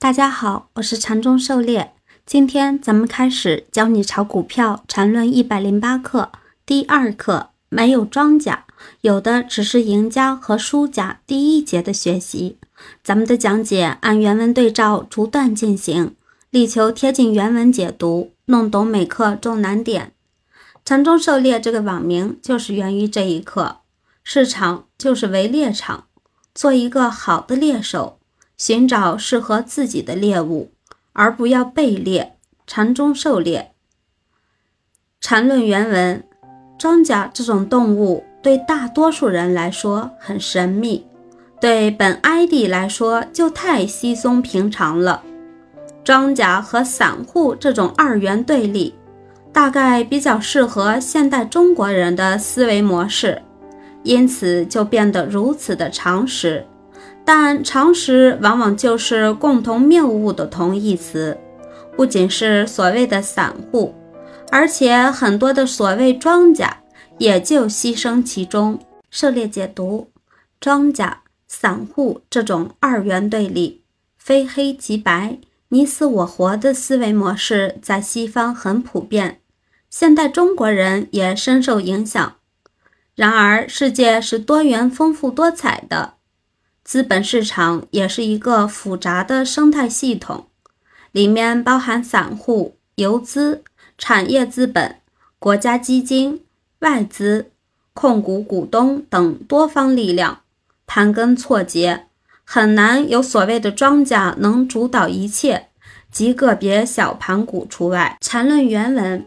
大家好，我是禅中狩猎。今天咱们开始教你炒股票禅论一百零八课第二课，没有庄家，有的只是赢家和输家。第一节的学习，咱们的讲解按原文对照逐段进行，力求贴近原文解读，弄懂每课重难点。禅中狩猎这个网名就是源于这一课，市场就是为猎场，做一个好的猎手。寻找适合自己的猎物，而不要被猎。禅中狩猎。禅论原文：庄稼这种动物对大多数人来说很神秘，对本 ID 来说就太稀松平常了。庄稼和散户这种二元对立，大概比较适合现代中国人的思维模式，因此就变得如此的常识。但常识往往就是共同谬误的同义词，不仅是所谓的散户，而且很多的所谓庄家也就牺牲其中。涉猎解读，庄家、散户这种二元对立、非黑即白、你死我活的思维模式在西方很普遍，现代中国人也深受影响。然而，世界是多元、丰富多彩的。资本市场也是一个复杂的生态系统，里面包含散户、游资、产业资本、国家基金、外资、控股股东等多方力量，盘根错节，很难有所谓的庄家能主导一切，极个别小盘股除外。缠论原文，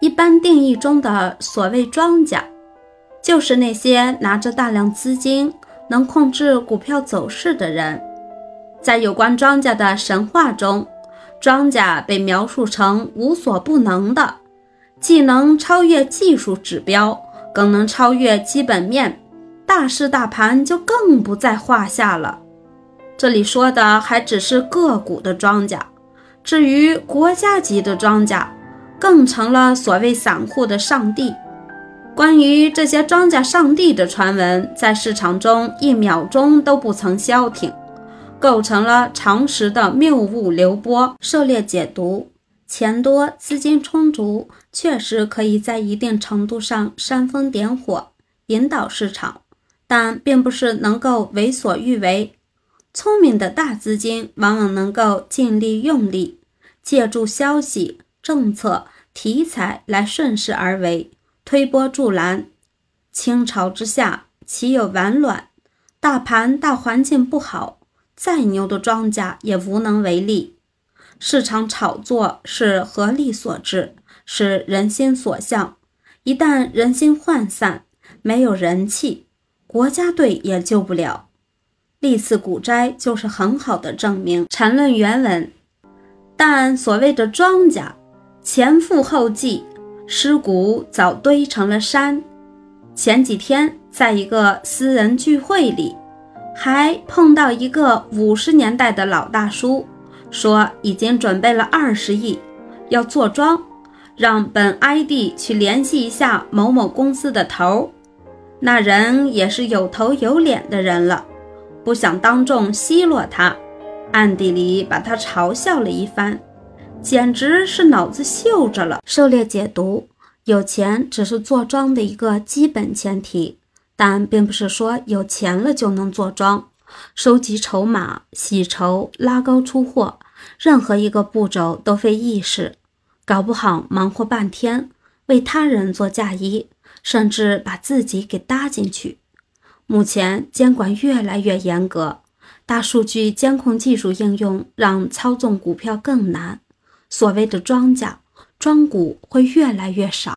一般定义中的所谓庄家，就是那些拿着大量资金。能控制股票走势的人，在有关庄家的神话中，庄家被描述成无所不能的，既能超越技术指标，更能超越基本面，大势大盘就更不在话下了。这里说的还只是个股的庄家，至于国家级的庄家，更成了所谓散户的上帝。关于这些庄稼上帝的传闻，在市场中一秒钟都不曾消停，构成了常识的谬误流播。狩猎解读：钱多、资金充足，确实可以在一定程度上煽风点火，引导市场，但并不是能够为所欲为。聪明的大资金往往能够尽力用力，借助消息、政策、题材来顺势而为。推波助澜，倾巢之下岂有完卵？大盘大环境不好，再牛的庄家也无能为力。市场炒作是合力所致，是人心所向。一旦人心涣散，没有人气，国家队也救不了。历次股灾就是很好的证明。缠论原文，但所谓的庄家，前赴后继。尸骨早堆成了山。前几天在一个私人聚会里，还碰到一个五十年代的老大叔，说已经准备了二十亿要坐庄，让本 ID 去联系一下某某公司的头。那人也是有头有脸的人了，不想当众奚落他，暗地里把他嘲笑了一番。简直是脑子秀着了。狩猎解读：有钱只是做庄的一个基本前提，但并不是说有钱了就能做庄。收集筹码、洗筹、拉高出货，任何一个步骤都费意识，搞不好忙活半天，为他人做嫁衣，甚至把自己给搭进去。目前监管越来越严格，大数据监控技术应用让操纵股票更难。所谓的庄稼庄股会越来越少。